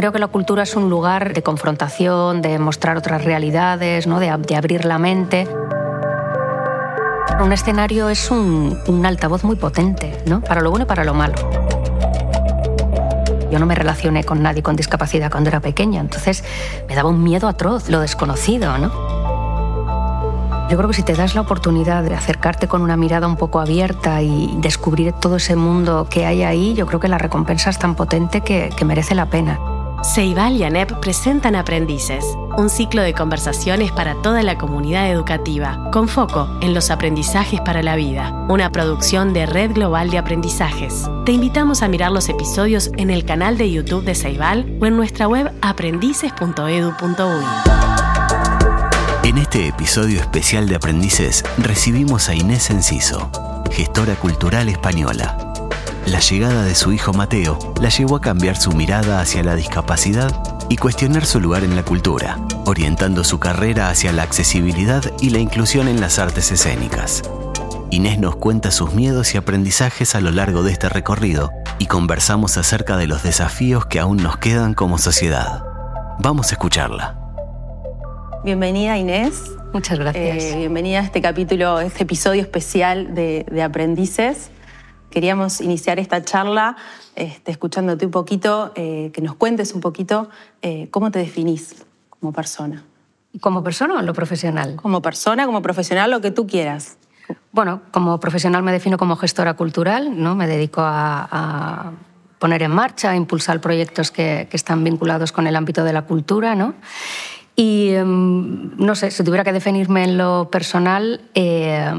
creo que la cultura es un lugar de confrontación, de mostrar otras realidades, ¿no? de, abrir la mente. Un escenario es un, altavoz muy potente, ¿no? para lo bueno y para lo malo. Yo no me relacioné con nadie con discapacidad cuando era pequeña, entonces me daba un miedo atroz, lo desconocido, ¿no? Yo creo que si te das la oportunidad de acercarte con una mirada un poco abierta y descubrir todo ese mundo que hay ahí, yo creo que la recompensa es tan potente que, merece la pena. Ceibal y ANEP presentan Aprendices, un ciclo de conversaciones para toda la comunidad educativa, con foco en los aprendizajes para la vida, una producción de Red Global de Aprendizajes. Te invitamos a mirar los episodios en el canal de YouTube de Ceibal o en nuestra web aprendices.edu.uy. En este episodio especial de Aprendices recibimos a Inés Enciso, gestora cultural española. La llegada de su hijo Mateo la llevó a cambiar su mirada hacia la discapacidad y cuestionar su lugar en la cultura, orientando su carrera hacia la accesibilidad y la inclusión en las artes escénicas. Inés nos cuenta sus miedos y aprendizajes a lo largo de este recorrido y conversamos acerca de los desafíos que aún nos quedan como sociedad. Vamos a escucharla. Bienvenida Inés. Muchas gracias. Eh, bienvenida a este capítulo, este episodio especial de, Aprendices. Queríamos iniciar esta charla este, escuchándote un poquito, eh, que nos cuentes un poquito eh, cómo te definís como persona. ¿Como persona o lo profesional? Como persona, como profesional, lo que tú quieras. Bueno, como profesional me defino como gestora cultural, ¿no? me dedico a, poner en marcha, a impulsar proyectos que, que, están vinculados con el ámbito de la cultura. ¿no? Y em, no sé, si tuviera que definirme en lo personal, eh,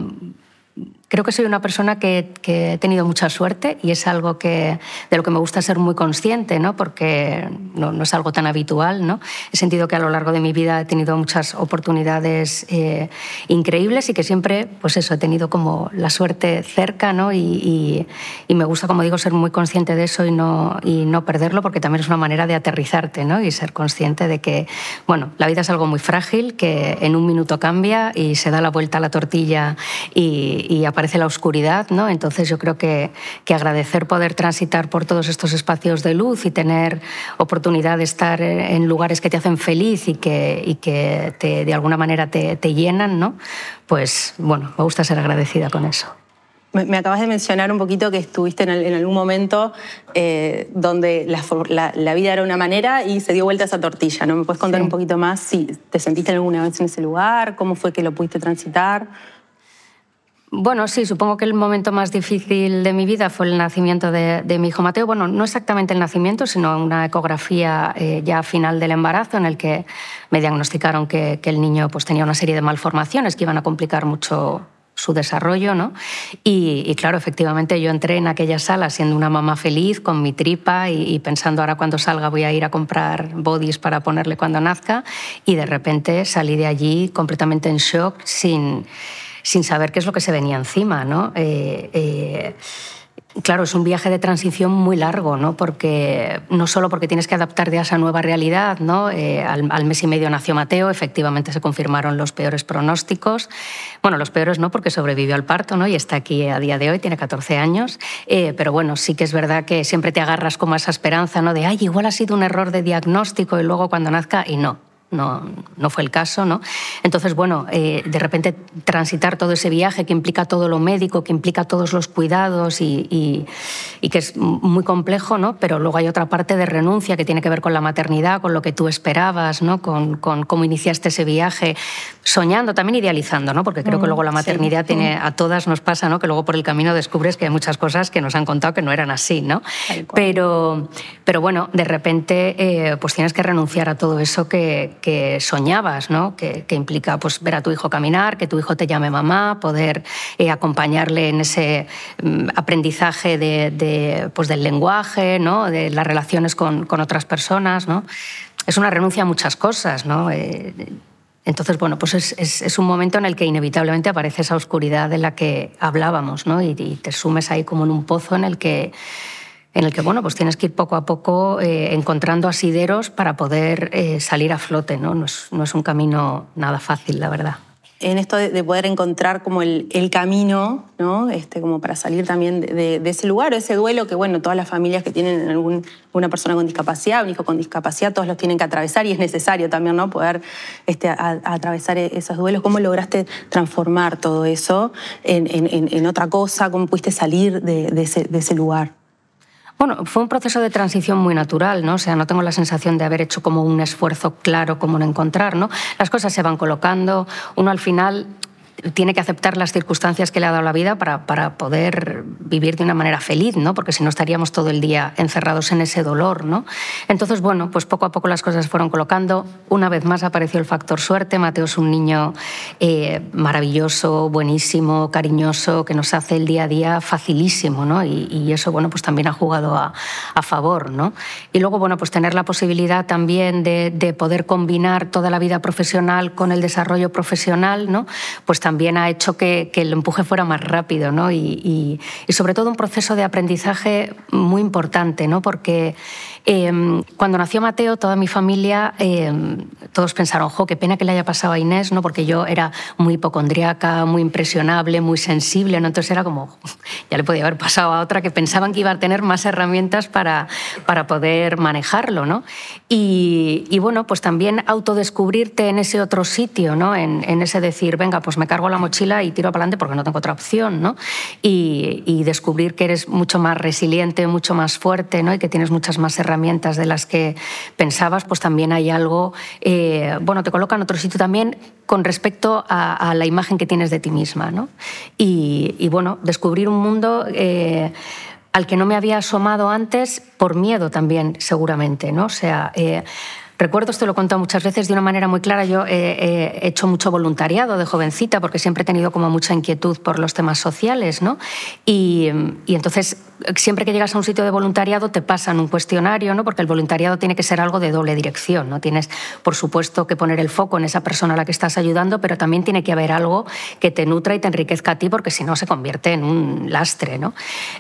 Creo que soy una persona que, he tenido mucha suerte y es algo que, de lo que me gusta ser muy consciente, ¿no? porque no, es algo tan habitual. ¿no? He sentido que a lo largo de mi vida he tenido muchas oportunidades eh, increíbles y que siempre, pues eso, he tenido como la suerte cerca ¿no? Y, me gusta, como digo, ser muy consciente de eso y no, y no perderlo porque también es una manera de aterrizarte ¿no? y ser consciente de que, bueno, la vida es algo muy frágil, que en un minuto cambia y se da la vuelta a la tortilla y, y aparece la oscuridad, ¿no? Entonces yo creo que, que, agradecer poder transitar por todos estos espacios de luz y tener oportunidad de estar en lugares que te hacen feliz y que, y que te, de alguna manera te, te llenan, ¿no? Pues bueno, me gusta ser agradecida con eso. Me, acabas de mencionar un poquito que estuviste en, algún momento eh, donde la, la, vida era una manera y se dio vuelta esa tortilla, ¿no? ¿Me puedes contar un poquito más si te sentiste alguna vez en ese lugar? ¿Cómo fue que lo pudiste transitar? Bueno, sí, supongo que el momento más difícil de mi vida fue el nacimiento de, mi hijo Mateo. Bueno, no exactamente el nacimiento, sino una ecografía eh, ya final del embarazo en el que me diagnosticaron que, el niño pues, tenía una serie de malformaciones que iban a complicar mucho su desarrollo, ¿no? Y, claro, efectivamente yo entré en aquella sala siendo una mamá feliz, con mi tripa y, y, pensando ahora cuando salga voy a ir a comprar bodies para ponerle cuando nazca y de repente salí de allí completamente en shock, sin sin saber qué es lo que se venía encima, ¿no? Eh, eh, claro, es un viaje de transición muy largo, ¿no? Porque, no solo porque tienes que adaptarte a esa nueva realidad, ¿no? Eh, al, mes y medio nació Mateo, efectivamente se confirmaron los peores pronósticos. Bueno, los peores no, porque sobrevivió al parto ¿no? y está aquí a día de hoy, tiene 14 años. pero bueno, sí que es verdad que siempre te agarras como a esa esperanza ¿no? de, ay, igual ha sido un error de diagnóstico y luego cuando nazca, y no, no, no fue el caso, ¿no? Entonces, bueno, eh, de repente transitar todo ese viaje que implica todo lo médico, que implica todos los cuidados y, que es muy complejo, ¿no? Pero luego hay otra parte de renuncia que tiene que ver con la maternidad, con lo que tú esperabas, ¿no? Con, cómo iniciaste ese viaje, soñando, también idealizando, ¿no? Porque creo que mm, luego la maternidad tiene, a todas nos pasa, ¿no? Que luego por el camino descubres que hay muchas cosas que nos han contado que no eran así, ¿no? Pero, pero bueno, de repente eh, pues tienes que renunciar a todo eso que que soñabas, ¿no? que, implica pues, ver a tu hijo caminar, que tu hijo te llame mamá, poder eh, acompañarle en ese mm, aprendizaje de, pues, del lenguaje, ¿no? de las relaciones con, otras personas. ¿no? Es una renuncia a muchas cosas. ¿no? Eh, entonces, bueno, pues es, un momento en el que inevitablemente aparece esa oscuridad de la que hablábamos, ¿no? y, y te sumes ahí como en un pozo en el que en el que bueno, pues tienes que ir poco a poco eh, encontrando asideros para poder eh, salir a flote. ¿no? No, es, un camino nada fácil, la verdad. en esto de, poder encontrar como el, camino, ¿no? Este, como para salir también de, ese lugar, o ese duelo que, bueno, todas las familias que tienen algún, una persona con discapacidad, un hijo con discapacidad, todos los tienen que atravesar y es necesario también, ¿no? Poder este, atravesar e, esos duelos. ¿Cómo lograste transformar todo eso en, otra cosa? ¿Cómo pudiste salir de ese lugar? Bueno, fue un proceso de transición muy natural, ¿no? O sea, no tengo la sensación de haber hecho como un esfuerzo claro como en encontrar, ¿no? Las cosas se van colocando, uno al final tiene que aceptar las circunstancias que le ha dado la vida para, para, poder vivir de una manera feliz, ¿no? porque si no estaríamos todo el día encerrados en ese dolor. ¿no? Entonces, bueno, pues poco a poco las cosas fueron colocando. Una vez más apareció el factor suerte. Mateo es un niño eh, maravilloso, buenísimo, cariñoso, que nos hace el día a día facilísimo. ¿no? Y, eso, bueno, pues también ha jugado a, a, favor. ¿no? Y luego, bueno, pues tener la posibilidad también de, de poder combinar toda la vida profesional con el desarrollo profesional, ¿no? pues también también ha hecho que, el empuje fuera más rápido ¿no? y, sobre todo un proceso de aprendizaje muy importante, ¿no? porque em, cuando nació Mateo, toda mi familia, em, todos pensaron, jo, qué pena que le haya pasado a Inés, ¿no? porque yo era muy hipocondriaca, muy impresionable, muy sensible, ¿no? entonces era como, ya le podía haber pasado a otra que pensaban que iba a tener más herramientas para, para poder manejarlo. ¿no? Y, bueno, pues también autodescubrirte en ese otro sitio, ¿no? en, en ese decir, venga, pues me cargo la mochila y tiro para adelante porque no tengo otra opción, ¿no? Y, descubrir que eres mucho más resiliente, mucho más fuerte, ¿no? Y que tienes muchas más herramientas de las que pensabas, pues también hay algo, eh, bueno, te coloca en otro sitio también con respecto a, la imagen que tienes de ti misma, ¿no? Y, bueno, descubrir un mundo... Eh, al que no me había asomado antes por miedo también, seguramente, ¿no? O sea, eh, Recuerdo, esto lo he contado muchas veces de una manera muy clara, yo he hecho mucho voluntariado de jovencita porque siempre he tenido como mucha inquietud por los temas sociales, ¿no? Y, y entonces siempre que llegas a un sitio de voluntariado te pasan un cuestionario, ¿no? Porque el voluntariado tiene que ser algo de doble dirección, ¿no? Tienes, por supuesto, que poner el foco en esa persona a la que estás ayudando, pero también tiene que haber algo que te nutra y te enriquezca a ti porque si no se convierte en un lastre, ¿no?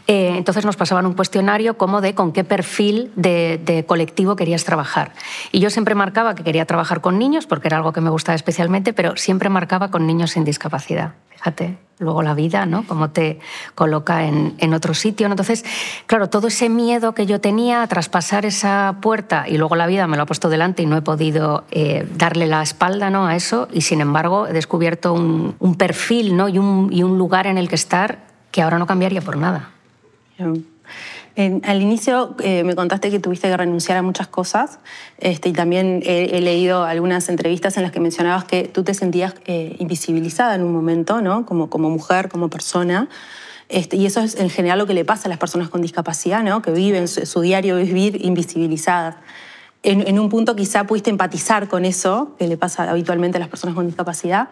Eh, entonces nos pasaban un cuestionario como de con qué perfil de, de colectivo querías trabajar. Y yo siempre marcaba que quería trabajar con niños porque era algo que me gustaba especialmente, pero siempre marcaba con niños sin discapacidad. Fíjate, luego la vida, ¿no? Cómo te coloca en, en otro sitio. Entonces, claro, todo ese miedo que yo tenía a traspasar esa puerta y luego la vida me lo ha puesto delante y no he podido eh, darle la espalda ¿no? a eso y sin embargo he descubierto un, un perfil ¿no? y, un, y un lugar en el que estar que ahora no cambiaría por nada al inicio eh, me contaste que tuviste que renunciar a muchas cosas este, y también he, leído algunas entrevistas en las que mencionabas que tú te sentías eh, invisibilizada en un momento, ¿no? como, como mujer, como persona. Este, y eso es en general lo que le pasa a las personas con discapacidad, ¿no? que viven su, diario vivir invisibilizadas. En, en, un punto quizá pudiste empatizar con eso que le pasa habitualmente a las personas con discapacidad.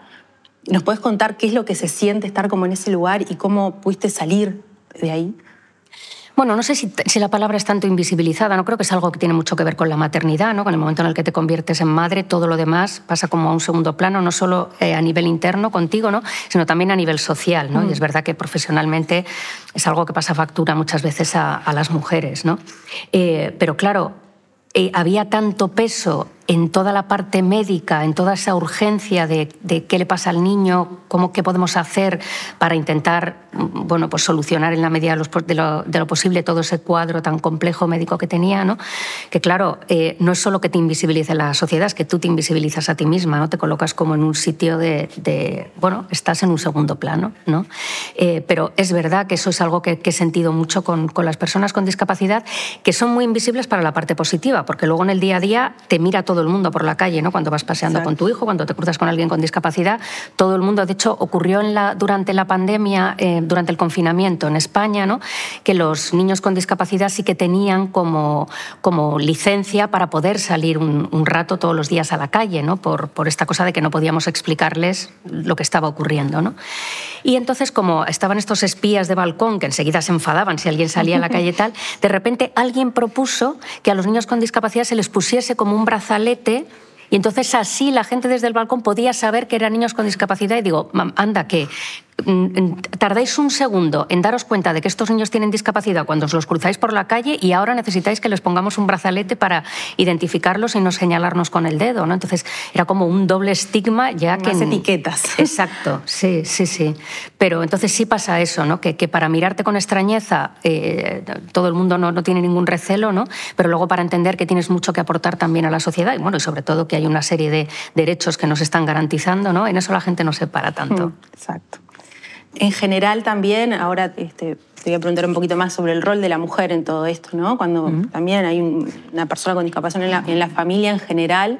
¿Nos puedes contar qué es lo que se siente estar como en ese lugar y cómo pudiste salir de ahí? Bueno, no sé si, la palabra es tanto invisibilizada, no creo que es algo que tiene mucho que ver con la maternidad, ¿no? con el momento en el que te conviertes en madre, todo lo demás pasa como a un segundo plano, no solo eh, a nivel interno contigo, ¿no? sino también a nivel social. ¿no? Y es mm. verdad que profesionalmente es algo que pasa factura muchas veces a, las mujeres. ¿no? Eh, pero claro, eh, había tanto peso en toda la parte médica, en toda esa urgencia de, qué le pasa al niño, cómo, qué podemos hacer para intentar bueno, pues solucionar en la medida de lo, posible todo ese cuadro tan complejo médico que tenía, ¿no? que claro, eh, no es solo que te invisibilice la sociedad, es que tú te invisibilizas a ti misma, ¿no? te colocas como en un sitio de, bueno, estás en un segundo plano. ¿no? Eh, pero es verdad que eso es algo que, he sentido mucho con, con las personas con discapacidad, que son muy invisibles para la parte positiva, porque luego en el día a día te mira todo el mundo por la calle, ¿no? Cuando vas paseando con tu hijo, cuando te cruzas con alguien con discapacidad, todo el mundo, de hecho, ocurrió en la, durante la pandemia, eh, durante el confinamiento en España, ¿no? Que los niños con discapacidad sí que tenían como, como licencia para poder salir un, rato todos los días a la calle, ¿no? Por, por esta cosa de que no podíamos explicarles lo que estaba ocurriendo, ¿no? Y entonces, como estaban estos espías de balcón que enseguida se enfadaban si alguien salía a la calle y tal, de repente alguien propuso que a los niños con discapacidad se les pusiese como un brazalete y entonces así la gente desde el balcón podía saber que eran niños con discapacidad y digo, anda, que tardáis un segundo en daros cuenta de que estos niños tienen discapacidad cuando os los cruzáis por la calle y ahora necesitáis que les pongamos un brazalete para identificarlos y no señalarnos con el dedo, ¿no? Entonces era como un doble estigma ya que... Más etiquetas. Exacto, sí, sí, sí. Pero entonces sí pasa eso, ¿no? Que, que para mirarte con extrañeza eh, todo el mundo no, no, tiene ningún recelo, ¿no? Pero luego para entender que tienes mucho que aportar también a la sociedad y bueno, y sobre todo que hay una serie de derechos que nos están garantizando, ¿no? En eso la gente no se para tanto. Mm, exacto. En general también, ahora este, te voy a preguntar un poquito más sobre el rol de la mujer en todo esto, ¿no? Cuando también hay una persona con discapacidad en la, familia en general,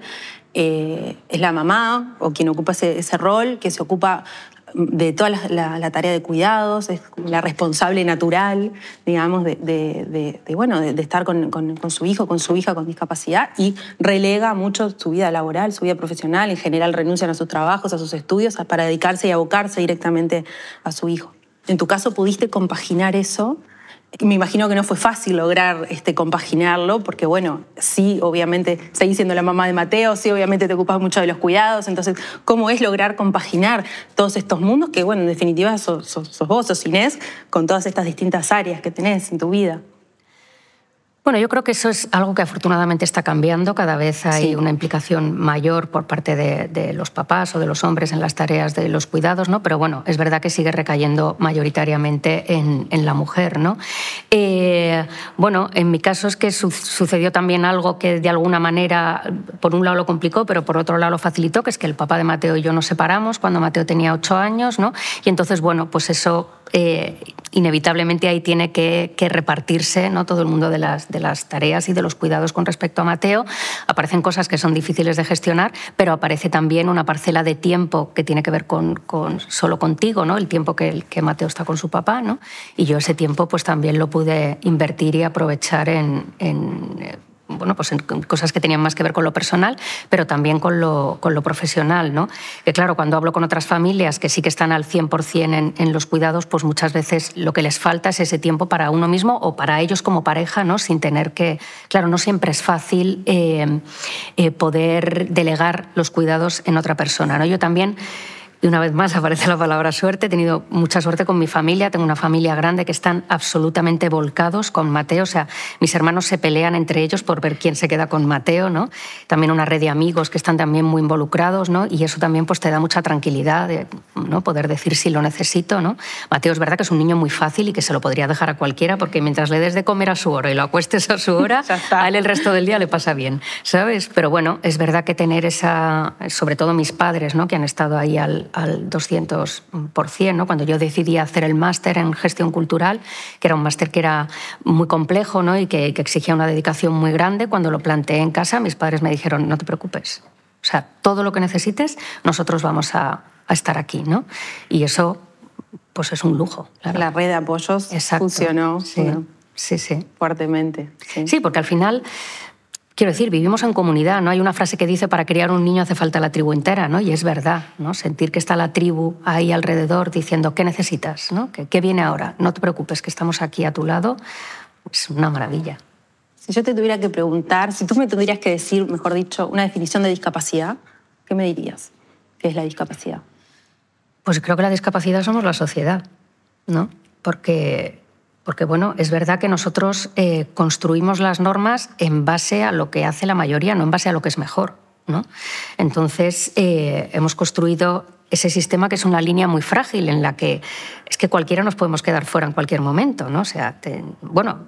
eh, es la mamá o quien ocupa ese, ese, rol, que se ocupa de toda la, tarea de cuidados, es la responsable natural, digamos, de, bueno, de, estar con, su hijo, con su hija con discapacidad y relega mucho su vida laboral, su vida profesional, en general renuncian a sus trabajos, a sus estudios, para dedicarse y abocarse directamente a su hijo. En tu caso, ¿pudiste compaginar eso me imagino que no fue fácil lograr este, compaginarlo, porque bueno, sí, obviamente seguís siendo la mamá de Mateo, sí, obviamente te ocupas mucho de los cuidados, entonces, ¿cómo es lograr compaginar todos estos mundos que, bueno, en definitiva sos, sos vos, sos Inés, con todas estas distintas áreas que tenés en tu vida? Bueno, yo creo que eso es algo que afortunadamente está cambiando. Cada vez hay una implicación mayor por parte de, los papás o de los hombres en las tareas de los cuidados, ¿no? Pero bueno, es verdad que sigue recayendo mayoritariamente en, la mujer, ¿no? Eh, bueno, en mi caso es que sucedió también algo que de alguna manera, por un lado lo complicó, pero por otro lado lo facilitó, que es que el papá de Mateo y yo nos separamos cuando Mateo tenía ocho años, ¿no? Y entonces, bueno, pues eso eh, inevitablemente ahí tiene que, repartirse ¿no? todo el mundo de las, de las tareas y de los cuidados con respecto a Mateo. Aparecen cosas que son difíciles de gestionar, pero aparece también una parcela de tiempo que tiene que ver con, solo contigo, ¿no? el tiempo que, Mateo está con su papá. ¿no? Y yo ese tiempo pues, también lo pude invertir y aprovechar en bueno, pues en cosas que tenían más que ver con lo personal, pero también con lo, con lo profesional. ¿no? Que claro, cuando hablo con otras familias que sí que están al 100% en, en, los cuidados, pues muchas veces lo que les falta es ese tiempo para uno mismo o para ellos como pareja, ¿no? sin tener que... Claro, no siempre es fácil eh, eh, poder delegar los cuidados en otra persona. ¿no? Yo también y una vez más aparece la palabra suerte. He tenido mucha suerte con mi familia. Tengo una familia grande que están absolutamente volcados con Mateo. O sea, mis hermanos se pelean entre ellos por ver quién se queda con Mateo, ¿no? También una red de amigos que están también muy involucrados, ¿no? Y eso también pues, te da mucha tranquilidad, de, ¿no? Poder decir si lo necesito, ¿no? Mateo es verdad que es un niño muy fácil y que se lo podría dejar a cualquiera porque mientras le des de comer a su hora y lo acuestes a su hora, a él el resto del día le pasa bien, ¿sabes? Pero bueno, es verdad que tener esa, sobre todo mis padres, ¿no? Que han estado ahí al al, 200%. ¿no? Cuando yo decidí hacer el máster en gestión cultural, que era un máster que era muy complejo ¿no? y que, exigía una dedicación muy grande, cuando lo planteé en casa, mis padres me dijeron, no te preocupes. O sea, todo lo que necesites, nosotros vamos a, estar aquí. ¿no? Y eso pues es un lujo. La red de apoyos funcionó sí, sí, sí. fuertemente. sí, porque al final Quiero decir, vivimos en comunidad, ¿no? Hay una frase que dice para criar un niño hace falta la tribu entera, ¿no? Y es verdad, ¿no? Sentir que está la tribu ahí alrededor diciendo, ¿qué necesitas? ¿no? ¿Qué, viene ahora? No te preocupes, que estamos aquí a tu lado. Es una maravilla. Si yo te tuviera que preguntar, si tú me tendrías que decir, mejor dicho, una definición de discapacidad, ¿qué me dirías? ¿Qué es la discapacidad? Pues creo que la discapacidad somos la sociedad, ¿no? Porque porque bueno, es verdad que nosotros eh, construimos las normas en base a lo que hace la mayoría, no en base a lo que es mejor. ¿no? Entonces, eh, hemos construido ese sistema que es una línea muy frágil en la que es que cualquiera nos podemos quedar fuera en cualquier momento, ¿no? O sea, bueno,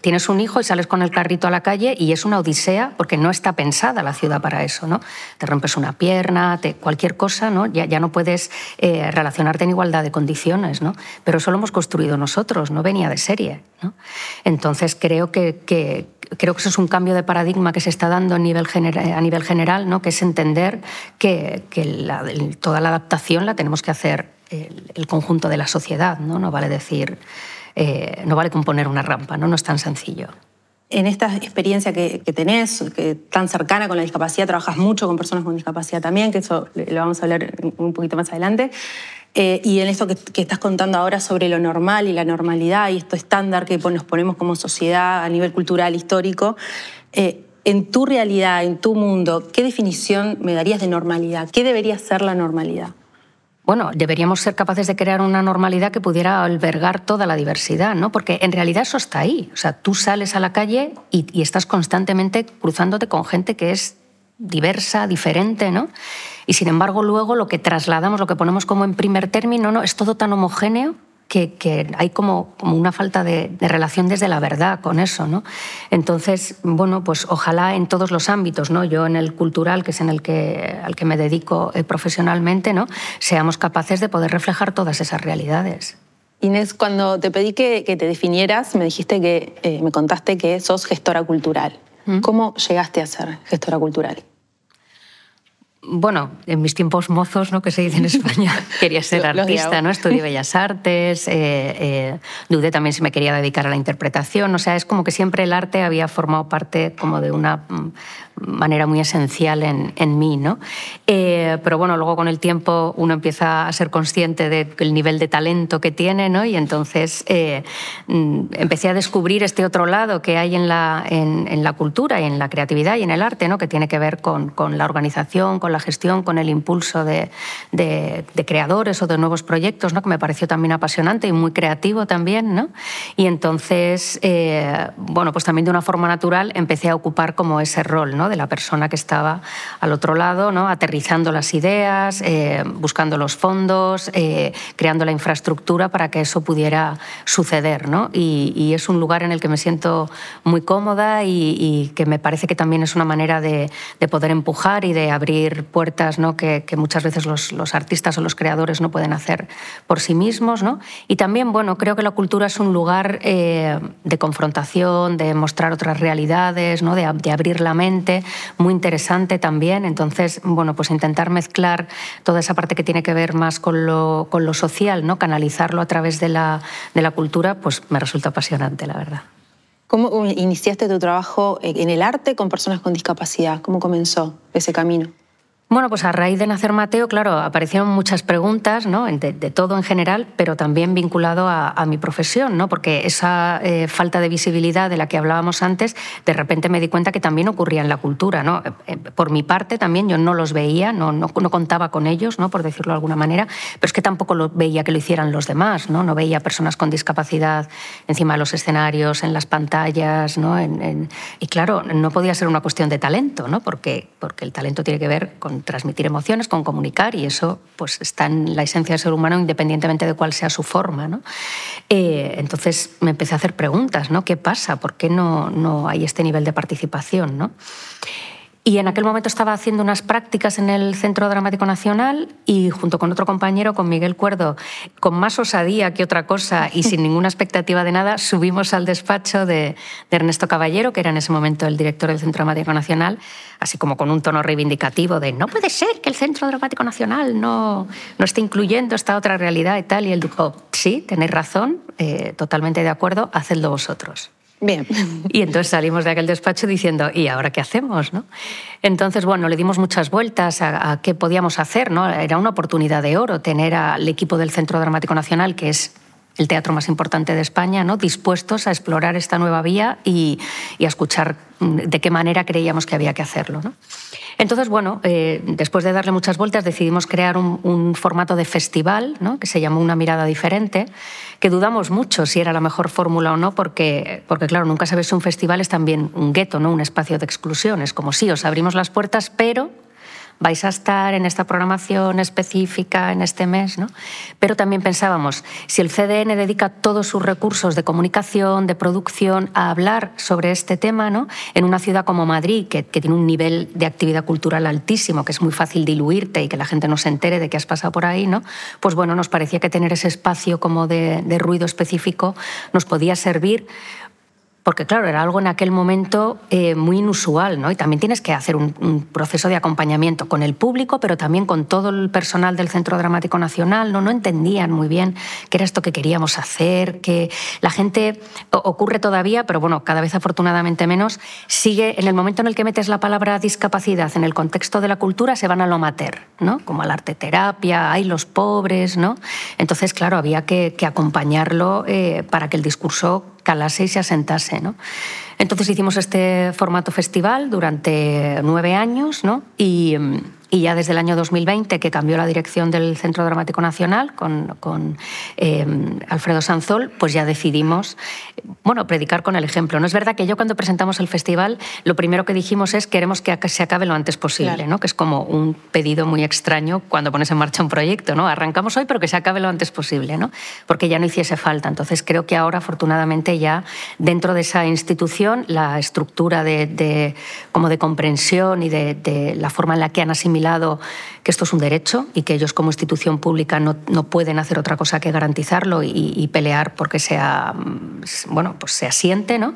tienes un hijo y sales con el carrito a la calle y es una odisea porque no está pensada la ciudad para eso, ¿no? Te rompes una pierna, te, cualquier cosa, ¿no? Ya, ya no puedes eh, relacionarte en igualdad de condiciones, ¿no? Pero eso lo hemos construido nosotros, no venía de serie, ¿no? Entonces creo que, que creo que eso es un cambio de paradigma que se está dando a nivel, a nivel general, ¿no? que es entender que, toda la adaptación la tenemos que hacer el, conjunto de la sociedad. No, no vale decir, eh, no vale componer una rampa, ¿no? no es tan sencillo. En esta experiencia que, tenés, que tan cercana con la discapacidad, trabajas mucho con personas con discapacidad también, que eso lo vamos a hablar un poquito más adelante. Eh, y en esto que, estás contando ahora sobre lo normal y la normalidad y esto estándar que nos ponemos como sociedad a nivel cultural, histórico, eh, en tu realidad, en tu mundo, ¿qué definición me darías de normalidad? ¿Qué debería ser la normalidad? bueno, deberíamos ser capaces de crear una normalidad que pudiera albergar toda la diversidad, ¿no? Porque en realidad eso está ahí. O sea, tú sales a la calle y estás constantemente cruzándote con gente que es diversa, diferente, ¿no? Y sin embargo, luego lo que trasladamos, lo que ponemos como en primer término, ¿no? Es todo tan homogéneo que, hay como, una falta de, relación desde la verdad con eso. ¿no? Entonces, bueno, pues ojalá en todos los ámbitos, ¿no? yo en el cultural, que es en el que, al que me dedico eh, profesionalmente, ¿no? seamos capaces de poder reflejar todas esas realidades. Inés, cuando te pedí que, te definieras, me dijiste que, eh, me contaste que sos gestora cultural. ¿Cómo llegaste a ser gestora cultural? bueno, en mis tiempos mozos, ¿no? que se dice en España, quería ser artista, ¿no? Estudié Bellas Artes, eh, eh, dudé también si me quería dedicar a la interpretación, o sea, es como que siempre el arte había formado parte como de una mm, manera muy esencial en, en mí, ¿no? Eh, pero bueno, luego con el tiempo uno empieza a ser consciente del nivel de talento que tiene, ¿no? Y entonces mm, empecé a descubrir este otro lado que hay en la, en, la cultura y en la creatividad y en el arte, ¿no? Que tiene que ver con, con la organización, con la gestión, con el impulso de, de, creadores o de nuevos proyectos, ¿no? que me pareció también apasionante y muy creativo también. ¿no? Y entonces, eh, bueno, pues también de una forma natural empecé a ocupar como ese rol ¿no? De la persona que estaba al otro lado, ¿no? aterrizando las ideas, eh, buscando los fondos, eh, creando la infraestructura para que eso pudiera suceder. ¿no? Y, es un lugar en el que me siento muy cómoda y, que me parece que también es una manera de, de poder empujar y de abrir puertas ¿no? que, muchas veces los, artistas o los creadores no pueden hacer por sí mismos. ¿no? Y también, bueno, creo que la cultura es un lugar eh, de confrontación, de mostrar otras realidades, ¿no? de, abrir la mente, muy interesante también. Entonces, bueno, pues intentar mezclar toda esa parte que tiene que ver más con lo, con lo social, ¿no? canalizarlo a través de la, de la cultura, pues me resulta apasionante, la verdad. ¿Cómo iniciaste tu trabajo en el arte con personas con discapacidad? ¿Cómo comenzó ese camino? Bueno, pues a raíz de nacer Mateo, claro, aparecieron muchas preguntas, ¿no? de, todo en general, pero también vinculado a, mi profesión, ¿no? porque esa eh, falta de visibilidad de la que hablábamos antes, de repente me di cuenta que también ocurría en la cultura. ¿no? Eh, eh, por mi parte también yo no los veía, no, no, contaba con ellos, ¿no? por decirlo de alguna manera, pero es que tampoco lo veía que lo hicieran los demás, no, no veía personas con discapacidad encima de los escenarios, en las pantallas, ¿no? y claro, no podía ser una cuestión de talento, ¿no? porque, porque el talento tiene que ver con transmitir emociones, con comunicar, y eso pues, está en la esencia del ser humano independientemente de cuál sea su forma. ¿no? Eh, entonces me empecé a hacer preguntas, ¿no? ¿Qué pasa? ¿Por qué no, no hay este nivel de participación? ¿no? Y en aquel momento estaba haciendo unas prácticas en el Centro Dramático Nacional y junto con otro compañero, con Miguel Cuerdo, con más osadía que otra cosa y sin ninguna expectativa de nada, subimos al despacho de, Ernesto Caballero, que era en ese momento el director del Centro Dramático Nacional, así como con un tono reivindicativo de no puede ser que el Centro Dramático Nacional no, no esté incluyendo esta otra realidad y tal. Y él dijo, sí, tenéis razón, eh, totalmente de acuerdo, hacedlo vosotros. Bien. Y entonces salimos de aquel despacho diciendo, ¿y ahora qué hacemos? ¿no? Entonces, bueno, le dimos muchas vueltas a, qué podíamos hacer. ¿no? Era una oportunidad de oro tener al equipo del Centro Dramático Nacional, que es el teatro más importante de España, ¿no? dispuestos a explorar esta nueva vía y, a escuchar mm, de qué manera creíamos que había que hacerlo. ¿no? Entonces, bueno, eh, después de darle muchas vueltas, decidimos crear un, formato de festival, ¿no? que se llamó Una mirada diferente, que dudamos mucho si era la mejor fórmula o no, porque, porque, claro, nunca sabes si un festival es también un gueto, ¿no? un espacio de exclusión. Es como sí, os abrimos las puertas, pero vais a estar en esta programación específica en este mes, ¿no? Pero también pensábamos, si el CDN dedica todos sus recursos de comunicación, de producción, a hablar sobre este tema, ¿no? En una ciudad como Madrid, que, tiene un nivel de actividad cultural altísimo, que es muy fácil diluirte y que la gente no se entere de que has pasado por ahí, ¿no? Pues bueno, nos parecía que tener ese espacio como de, de ruido específico nos podía servir porque claro, era algo en aquel momento eh, muy inusual, ¿no? Y también tienes que hacer un, proceso de acompañamiento con el público, pero también con todo el personal del Centro Dramático Nacional, ¿no? No entendían muy bien qué era esto que queríamos hacer, que la gente, ocurre todavía, pero bueno, cada vez afortunadamente menos, sigue, en el momento en el que metes la palabra discapacidad en el contexto de la cultura, se van a lo mater, ¿no? Como al arte terapia, hay los pobres, ¿no? Entonces, claro, había que, acompañarlo eh, para que el discurso calase y se asentase. ¿no? Entonces hicimos este formato festival durante nueve años ¿no? y, Y ya desde el año 2020, que cambió la dirección del Centro Dramático Nacional con, con eh, Alfredo Sanzol, pues ya decidimos, bueno, predicar con el ejemplo. No es verdad que yo cuando presentamos el festival, lo primero que dijimos es queremos que se acabe lo antes posible, ¿no? que es como un pedido muy extraño cuando pones en marcha un proyecto. ¿no? Arrancamos hoy, pero que se acabe lo antes posible, ¿no? porque ya no hiciese falta. Entonces creo que ahora, afortunadamente, ya dentro de esa institución, la estructura de, como de comprensión y de, de la forma en la que han asimilado que esto es un derecho y que ellos como institución pública no, no pueden hacer otra cosa que garantizarlo y, pelear porque sea, mm, bueno, pues se asiente. ¿no?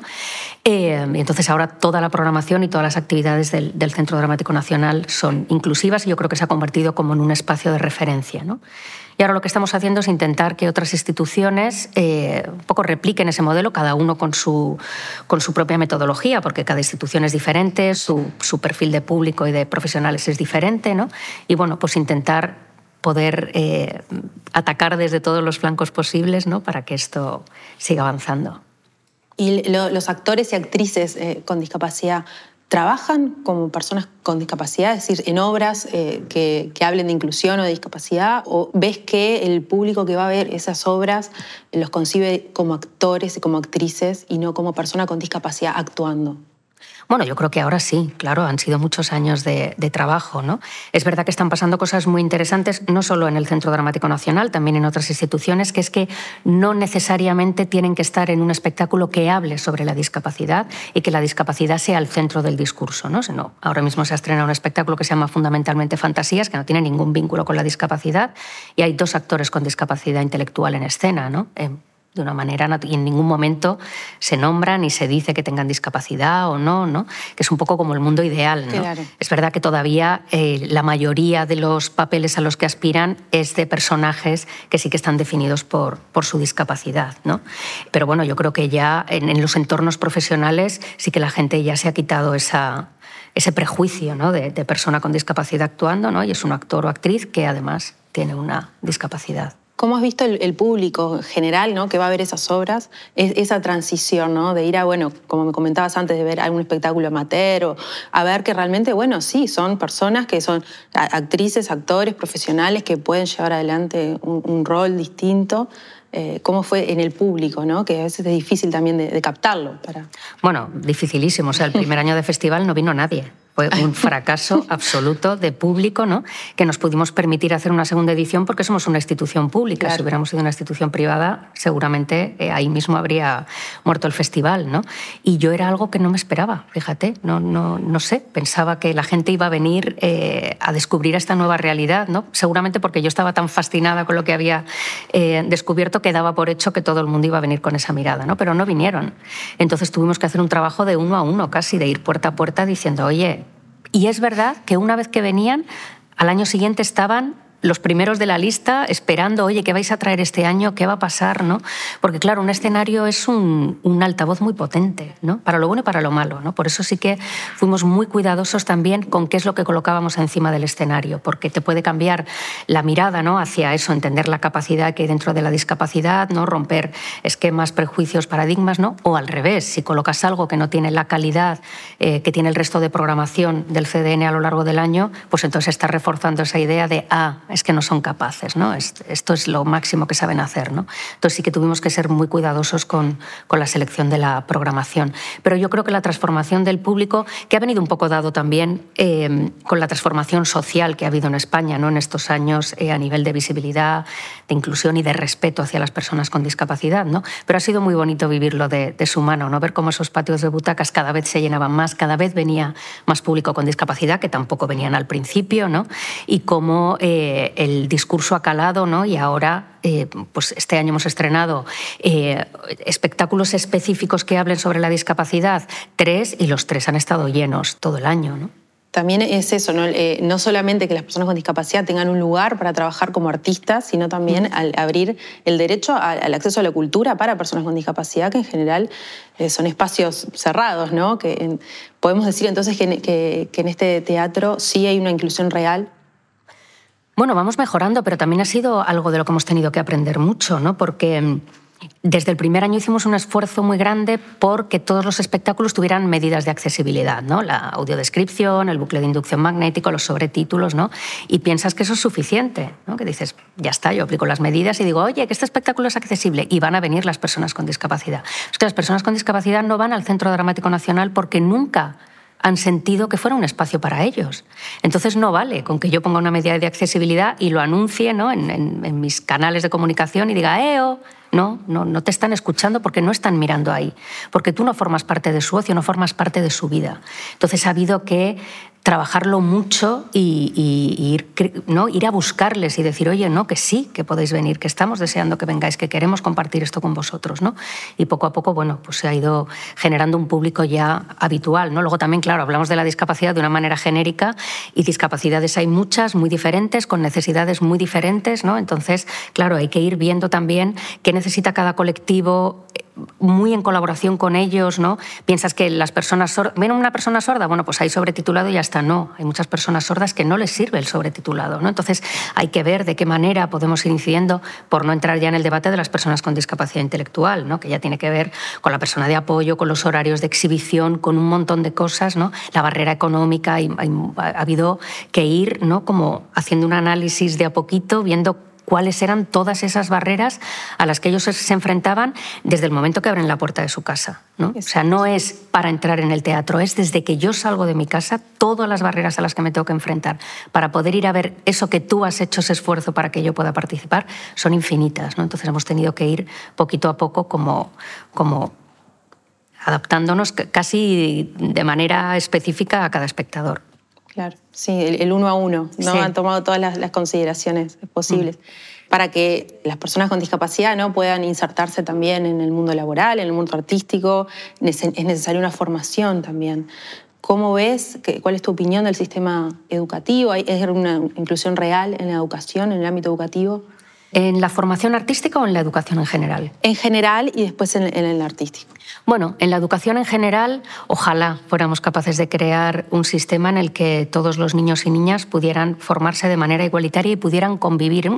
Eh, y entonces ahora toda la programación y todas las actividades del, del, Centro Dramático Nacional son inclusivas y yo creo que se ha convertido como en un espacio de referencia. ¿no? Y ahora lo que estamos haciendo es intentar que otras instituciones eh, un poco repliquen ese modelo, cada uno con su, con su propia metodología, porque cada institución es diferente, su, su perfil de público y de profesionales es diferente, ¿no? Y bueno, pues intentar poder eh, atacar desde todos los flancos posibles ¿no? para que esto siga avanzando. Y los actores y actrices eh, con discapacidad trabajan como personas con discapacidad, es decir, en obras eh, que, que, hablen de inclusión o de discapacidad, o ves que el público que va a ver esas obras los concibe como actores y como actrices y no como persona con discapacidad actuando? Bueno, yo creo que ahora sí, claro, han sido muchos años de, trabajo. ¿no? Es verdad que están pasando cosas muy interesantes, no solo en el Centro Dramático Nacional, también en otras instituciones, que es que no necesariamente tienen que estar en un espectáculo que hable sobre la discapacidad y que la discapacidad sea el centro del discurso. ¿no? Sino, ahora mismo se ha estrenado un espectáculo que se llama Fundamentalmente Fantasías, que no tiene ningún vínculo con la discapacidad, y hay dos actores con discapacidad intelectual en escena. ¿no? Eh, de una manera y en ningún momento se nombra ni se dice que tengan discapacidad o no, ¿no? que es un poco como el mundo ideal. ¿no? Es verdad que todavía eh, la mayoría de los papeles a los que aspiran es de personajes que sí que están definidos por, por su discapacidad. ¿no? Pero bueno, yo creo que ya en, en, los entornos profesionales sí que la gente ya se ha quitado esa, ese prejuicio ¿no? de, de persona con discapacidad actuando ¿no? y es un actor o actriz que además tiene una discapacidad. ¿Cómo has visto el, público en general ¿no? que va a ver esas obras? esa transición ¿no? de ir a, bueno, como me comentabas antes, de ver algún espectáculo amateur o a ver que realmente, bueno, sí, son personas que son actrices, actores, profesionales que pueden llevar adelante un, rol distinto. Eh, ¿Cómo fue en el público? ¿no? Que a veces es difícil también de, de captarlo. Para... Bueno, dificilísimo. O sea, el primer año de festival no vino nadie. Fue un fracaso absoluto de público, ¿no? Que nos pudimos permitir hacer una segunda edición porque somos una institución pública. Si hubiéramos sido una institución privada, seguramente eh, ahí mismo habría muerto el festival, ¿no? Y yo era algo que no me esperaba, fíjate, no, no, no sé, pensaba que la gente iba a venir eh, a descubrir esta nueva realidad, ¿no? Seguramente porque yo estaba tan fascinada con lo que había eh, descubierto que daba por hecho que todo el mundo iba a venir con esa mirada, ¿no? Pero no vinieron. Entonces tuvimos que hacer un trabajo de uno a uno, casi de ir puerta a puerta diciendo, oye, y es verdad que una vez que venían, al año siguiente estaban los primeros de la lista esperando, oye, ¿qué vais a traer este año? ¿Qué va a pasar? ¿no? Porque claro, un escenario es un, altavoz muy potente, ¿no? para lo bueno y para lo malo. ¿no? Por eso sí que fuimos muy cuidadosos también con qué es lo que colocábamos encima del escenario, porque te puede cambiar la mirada ¿no? hacia eso, entender la capacidad que hay dentro de la discapacidad, ¿no? romper esquemas, prejuicios, paradigmas, ¿no? o al revés, si colocas algo que no tiene la calidad eh, que tiene el resto de programación del CDN a lo largo del año, pues entonces estás reforzando esa idea de, ah, es que no son capaces, ¿no? Esto es lo máximo que saben hacer, ¿no? Entonces sí que tuvimos que ser muy cuidadosos con, con la selección de la programación. Pero yo creo que la transformación del público, que ha venido un poco dado también eh, con la transformación social que ha habido en España, ¿no? En estos años eh, a nivel de visibilidad, de inclusión y de respeto hacia las personas con discapacidad, ¿no? Pero ha sido muy bonito vivirlo de, de su mano, ¿no? Ver cómo esos patios de butacas cada vez se llenaban más, cada vez venía más público con discapacidad, que tampoco venían al principio, ¿no? Y cómo eh, el discurso ha calado ¿no? y ahora eh, pues este año hemos estrenado eh, espectáculos específicos que hablen sobre la discapacidad, tres, y los tres han estado llenos todo el año. ¿no? También es eso, ¿no? Eh, no solamente que las personas con discapacidad tengan un lugar para trabajar como artistas, sino también al abrir el derecho al acceso a la cultura para personas con discapacidad, que en general son espacios cerrados, ¿no? Que podemos decir entonces que, que en este teatro sí hay una inclusión real bueno, vamos mejorando, pero también ha sido algo de lo que hemos tenido que aprender mucho, ¿no? Porque mm, Desde el primer año hicimos un esfuerzo muy grande porque todos los espectáculos tuvieran medidas de accesibilidad, ¿no? La audiodescripción, el bucle de inducción magnético, los sobretítulos, ¿no? Y piensas que eso es suficiente, ¿no? Que dices, ya está, yo aplico las medidas y digo, oye, que este espectáculo es accesible y van a venir las personas con discapacidad. Es que las personas con discapacidad no van al Centro Dramático Nacional porque nunca han sentido que fuera un espacio para ellos. Entonces no vale con que yo ponga una medida de accesibilidad y lo anuncie ¿no? en, en mis canales de comunicación y diga, ¡Eo! No, no, no te están escuchando porque no están mirando ahí, porque tú no formas parte de su ocio, no formas parte de su vida. Entonces ha habido que trabajarlo mucho y, ir, ¿no? ir a buscarles y decir, oye, no, que sí, que podéis venir, que estamos deseando que vengáis, que queremos compartir esto con vosotros. ¿no? Y poco a poco, bueno, pues se ha ido generando un público ya habitual. ¿no? Luego también, claro, hablamos de la discapacidad de una manera genérica y discapacidades hay muchas, muy diferentes, con necesidades muy diferentes. ¿no? Entonces, claro, hay que ir viendo también qué necesita cada colectivo muy en colaboración con ellos, ¿no? Piensas que las personas sordas... ¿Ven una persona sorda? Bueno, pues hay sobretitulado y ya está. No, hay muchas personas sordas que no les sirve el sobretitulado, ¿no? Entonces hay que ver de qué manera podemos ir incidiendo, por no entrar ya en el debate de las personas con discapacidad intelectual, ¿no? Que ya tiene que ver con la persona de apoyo, con los horarios de exhibición, con un montón de cosas, ¿no? La barrera económica, ha habido que ir, ¿no? Como haciendo un análisis de a poquito, viendo cuáles eran todas esas barreras a las que ellos se enfrentaban desde el momento que abren la puerta de su casa. ¿no? O sea, no es para entrar en el teatro, es desde que yo salgo de mi casa, todas las barreras a las que me tengo que enfrentar para poder ir a ver eso que tú has hecho, ese esfuerzo para que yo pueda participar, son infinitas. ¿no? Entonces hemos tenido que ir poquito a poco como, como adaptándonos casi de manera específica a cada espectador. Claro, sí, el, uno a uno, ¿no? Han tomado todas las, consideraciones posibles. Mm. Para que las personas con discapacidad ¿no? puedan insertarse también en el mundo laboral, en el mundo artístico, es necesaria una formación también. ¿Cómo ves? ¿Cuál es tu opinión del sistema educativo? ¿Es una inclusión real en la educación, en el ámbito educativo? ¿En la formación artística o en la educación en general? En general y después en, el artístico. Bueno, en la educación en general, ojalá fuéramos capaces de crear un sistema en el que todos los niños y niñas pudieran formarse de manera igualitaria y pudieran convivir.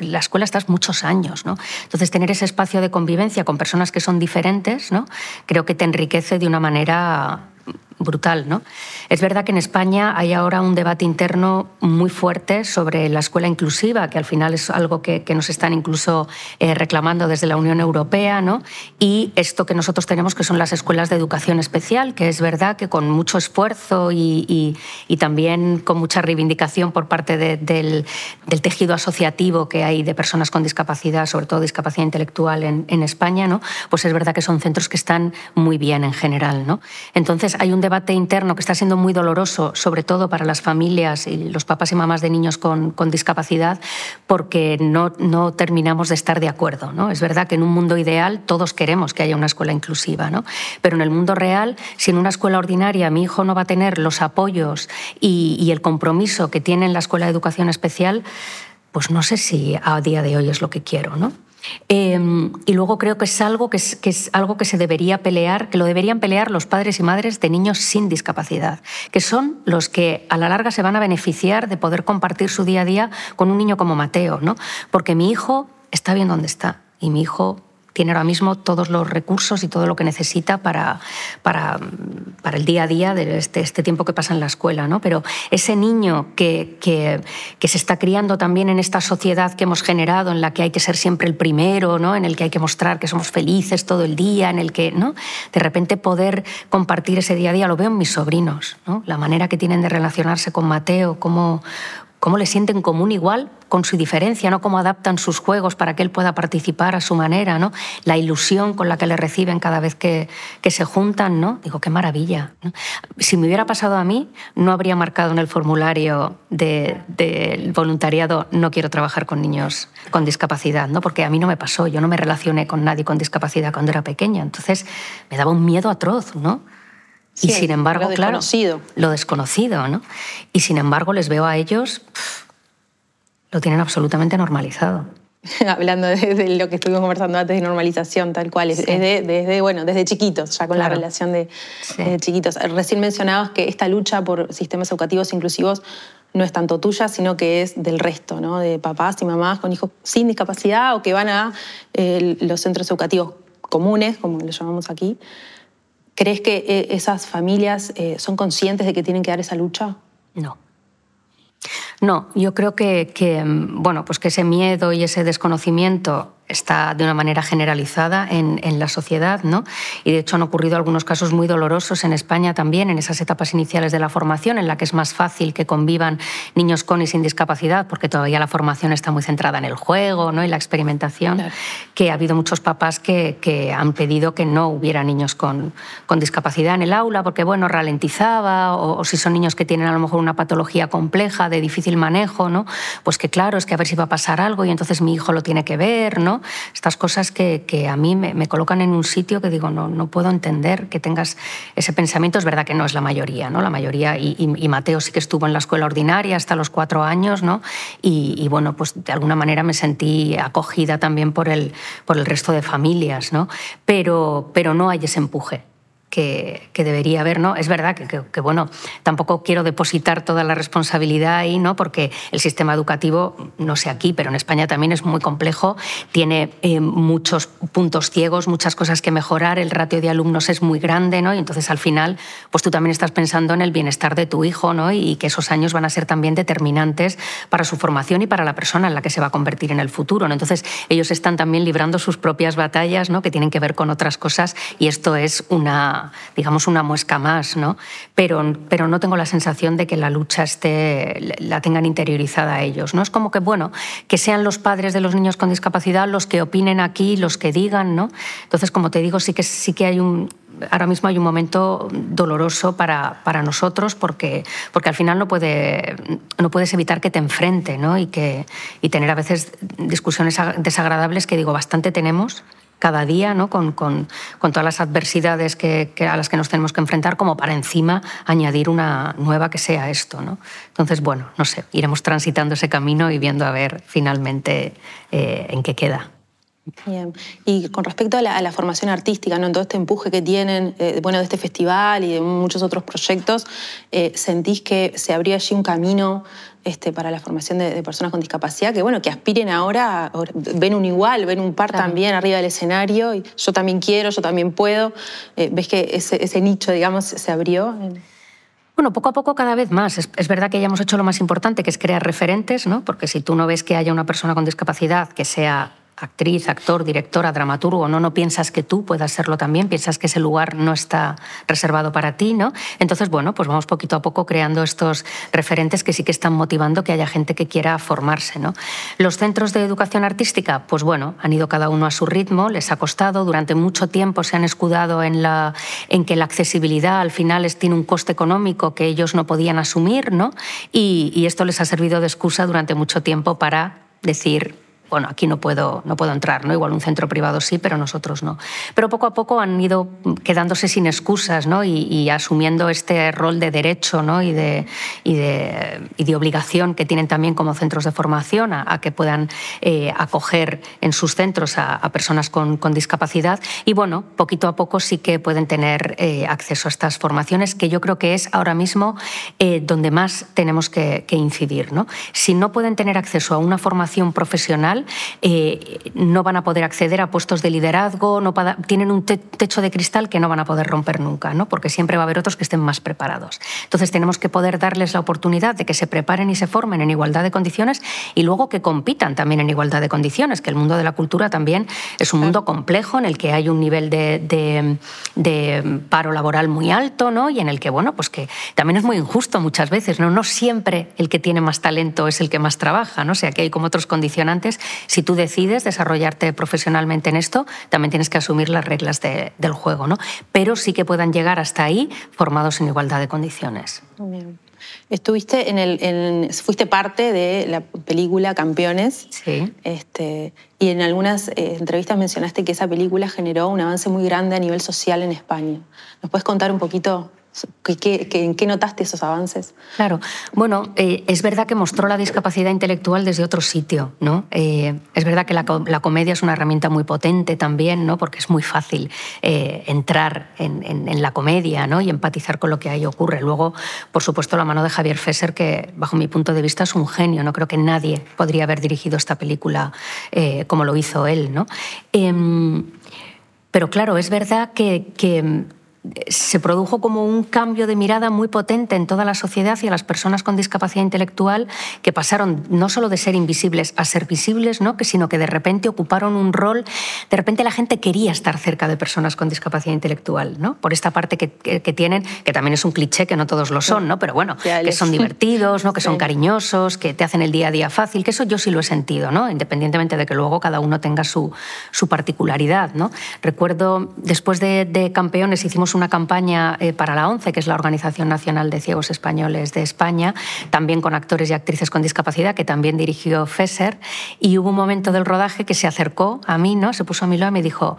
La escuela estás muchos años, ¿no? Entonces, tener ese espacio de convivencia con personas que son diferentes, ¿no? Creo que te enriquece de una manera brutal. ¿no? Es verdad que en España hay ahora un debate interno muy fuerte sobre la escuela inclusiva, que al final es algo que, nos están incluso eh, reclamando desde la Unión Europea, ¿no? y esto que nosotros tenemos, que son las escuelas de educación especial, que es verdad que con mucho esfuerzo y, también con mucha reivindicación por parte del, tejido asociativo que hay de personas con discapacidad, sobre todo discapacidad intelectual en, en España, ¿no? pues es verdad que son centros que están muy bien en general. ¿no? Entonces hay un debate interno que está siendo muy doloroso, sobre todo para las familias y los papás y mamás de niños con, discapacidad, porque no, no, terminamos de estar de acuerdo. ¿no? Es verdad que en un mundo ideal todos queremos que haya una escuela inclusiva, ¿no? pero en el mundo real, si en una escuela ordinaria mi hijo no va a tener los apoyos y, y el compromiso que tiene en la escuela de educación especial, pues no sé si a día de hoy es lo que quiero. ¿no? Em, y luego creo que es, algo que, que es algo que se debería pelear, que lo deberían pelear los padres y madres de niños sin discapacidad, que son los que a la larga se van a beneficiar de poder compartir su día a día con un niño como Mateo, ¿no? Porque mi hijo está bien donde está y mi hijo tiene ahora mismo todos los recursos y todo lo que necesita para, para, para el día a día de este, este, tiempo que pasa en la escuela. ¿no? Pero ese niño que, que, que, se está criando también en esta sociedad que hemos generado, en la que hay que ser siempre el primero, ¿no? en el que hay que mostrar que somos felices todo el día, en el que ¿no? de repente poder compartir ese día a día, lo veo en mis sobrinos, ¿no? la manera que tienen de relacionarse con Mateo, cómo, cómo le sienten común igual con su diferencia, ¿no? cómo adaptan sus juegos para que él pueda participar a su manera, ¿no? la ilusión con la que le reciben cada vez que, que se juntan. ¿no? Digo, qué maravilla. Si me hubiera pasado a mí, no habría marcado en el formulario del de, voluntariado no quiero trabajar con niños con discapacidad, ¿no? porque a mí no me pasó, yo no me relacioné con nadie con discapacidad cuando era pequeña, entonces me daba un miedo atroz. ¿no? Y sin embargo, lo claro, lo desconocido, ¿no? Y sin embargo les veo a ellos, lo tienen absolutamente normalizado. Hablando de, lo que estuvimos conversando antes de normalización, tal cual, es desde, bueno, desde chiquitos, ya con la relación de, chiquitos. Recién mencionabas que esta lucha por sistemas educativos inclusivos no es tanto tuya, sino que es del resto, ¿no? de papás y mamás con hijos sin discapacidad o que van a eh, los centros educativos comunes, como le llamamos aquí. ¿Crees que eh, esas familias eh, son conscientes de que tienen que dar esa lucha? No. No, yo creo que, mm, bueno, pues que ese miedo y ese desconocimiento está de una manera generalizada en, la sociedad, ¿no? Y de hecho han ocurrido algunos casos muy dolorosos en España también, en esas etapas iniciales de la formación, en la que es más fácil que convivan niños con y sin discapacidad, porque todavía la formación está muy centrada en el juego ¿no? y la experimentación, que ha habido muchos papás que, han pedido que no hubiera niños con, con, discapacidad en el aula, porque bueno, ralentizaba, o, si son niños que tienen a lo mejor una patología compleja, de difícil manejo, ¿no? Pues que claro, es que a ver si va a pasar algo y entonces mi hijo lo tiene que ver, ¿no? Estas cosas que, a mí me, colocan en un sitio que digo, no, no puedo entender que tengas ese pensamiento. Es verdad que no es la mayoría, ¿no? La mayoría, y, Mateo sí que estuvo en la escuela ordinaria hasta los cuatro años, ¿no? Y, bueno, pues de alguna manera me sentí acogida también por el, por el resto de familias, ¿no? Pero, pero no hay ese empuje que, debería haber, ¿no? Es verdad que, bueno, tampoco quiero depositar toda la responsabilidad ahí, ¿no? Porque el sistema educativo, no sé aquí, pero en España también es muy complejo, tiene eh, muchos puntos ciegos, muchas cosas que mejorar, el ratio de alumnos es muy grande, ¿no? Y entonces al final, pues tú también estás pensando en el bienestar de tu hijo, ¿no? Y que esos años van a ser también determinantes para su formación y para la persona en la que se va a convertir en el futuro, ¿no? Entonces ellos están también librando sus propias batallas, ¿no? Que tienen que ver con otras cosas y esto es una digamos, una muesca más, ¿no? Pero, pero no tengo la sensación de que la lucha esté, la tengan interiorizada ellos, ¿no? Es como que, bueno, que sean los padres de los niños con discapacidad los que opinen aquí, los que digan, ¿no? Entonces, como te digo, sí que, sí que hay un, ahora mismo hay un momento doloroso para, para, nosotros porque, porque al final no, puede, no puedes evitar que te enfrente ¿no? y, que, y tener a veces discusiones desagradables que digo bastante tenemos cada día, ¿no? con, con, con todas las adversidades que, a las que nos tenemos que enfrentar, como para encima añadir una nueva que sea esto. ¿no? Entonces, bueno, no sé, iremos transitando ese camino y viendo a ver finalmente eh, en qué queda. Bien. Y con respecto a la, formación artística, ¿no? todo este empuje que tienen eh, bueno, de este festival y de muchos otros proyectos, eh, ¿sentís que se abría allí un camino este, para la formación de, personas con discapacidad, que bueno, que aspiren ahora, ven un igual, ven un par también arriba del escenario, y yo también quiero, yo también puedo. Eh, ¿Ves que ese, nicho, digamos, se abrió? Bueno, poco a poco cada vez más. Es, es, verdad que ya hemos hecho lo más importante, que es crear referentes, ¿no? Porque si tú no ves que haya una persona con discapacidad que sea actriz, actor, directora, dramaturgo, no, no piensas que tú puedas serlo también, piensas que ese lugar no está reservado para ti, ¿no? Entonces, bueno, pues vamos poquito a poco creando estos referentes que sí que están motivando que haya gente que quiera formarse, ¿no? Los centros de educación artística, pues bueno, han ido cada uno a su ritmo, les ha costado, durante mucho tiempo se han escudado en, que la accesibilidad al final tiene un coste económico que ellos no podían asumir, ¿no? Y esto les ha servido de excusa durante mucho tiempo para decir bueno, aquí no puedo, no puedo entrar, ¿no? Igual un centro privado sí, pero nosotros no. Pero poco a poco han ido quedándose sin excusas, ¿no? Y, asumiendo este rol de derecho, ¿no? Y de, y de, y de, obligación que tienen también como centros de formación a, que puedan eh, acoger en sus centros a, personas con, discapacidad. Y bueno, poquito a poco sí que pueden tener eh, acceso a estas formaciones, que yo creo que es ahora mismo eh, donde más tenemos que, que incidir, ¿no? Si no pueden tener acceso a una formación profesional, eh, no van a poder acceder a puestos de liderazgo, no tienen un techo de cristal que no van a poder romper nunca, ¿no? porque siempre va a haber otros que estén más preparados. Entonces tenemos que poder darles la oportunidad de que se preparen y se formen en igualdad de condiciones y luego que compitan también en igualdad de condiciones, que el mundo de la cultura también es un mundo complejo en el que hay un nivel de, paro laboral muy alto ¿no? y en el que, bueno, pues que también es muy injusto muchas veces, ¿no? no siempre el que tiene más talento es el que más trabaja, ¿no? o sea que hay como otros condicionantes si tú decides desarrollarte profesionalmente en esto, también tienes que asumir las reglas del juego, ¿no? Pero sí que puedan llegar hasta ahí formados en igualdad de condiciones. Estuviste en el, fuiste parte de la película Campeones. Sí. Este, y en algunas eh, entrevistas mencionaste que esa película generó un avance muy grande a nivel social en España. ¿Nos puedes contar un poquito ¿En qué notaste esos avances? Claro, bueno, eh, es verdad que mostró la discapacidad intelectual desde otro sitio, ¿no? Eh, es verdad que la, comedia es una herramienta muy potente también, ¿no? Porque es muy fácil eh, entrar en, la comedia, ¿no? Y empatizar con lo que ahí ocurre. Luego, por supuesto, la mano de Javier Fesser, que bajo mi punto de vista es un genio, no creo que nadie podría haber dirigido esta película como lo hizo él, ¿no? Em, pero claro, es verdad que se produjo como un cambio de mirada muy potente en toda la sociedad y a las personas con discapacidad intelectual que pasaron no solo de ser invisibles a ser visibles, ¿no? que, sino que de repente ocuparon un rol, de repente la gente quería estar cerca de personas con discapacidad intelectual, ¿no? por esta parte que, tienen, que también es un cliché, que no todos lo son, ¿no? pero bueno, que son divertidos, ¿no? que son cariñosos, que te hacen el día a día fácil, que eso yo sí lo he sentido, ¿no? independientemente de que luego cada uno tenga su, su particularidad. ¿no? Recuerdo, después de, de Campeones hicimos una campaña eh, para la ONCE, que es la Organización Nacional de Ciegos Españoles de España, también con actores y actrices con discapacidad, que también dirigió Fesser, y hubo un momento del rodaje que se acercó a mí, ¿no? se puso a mi lado y me dijo,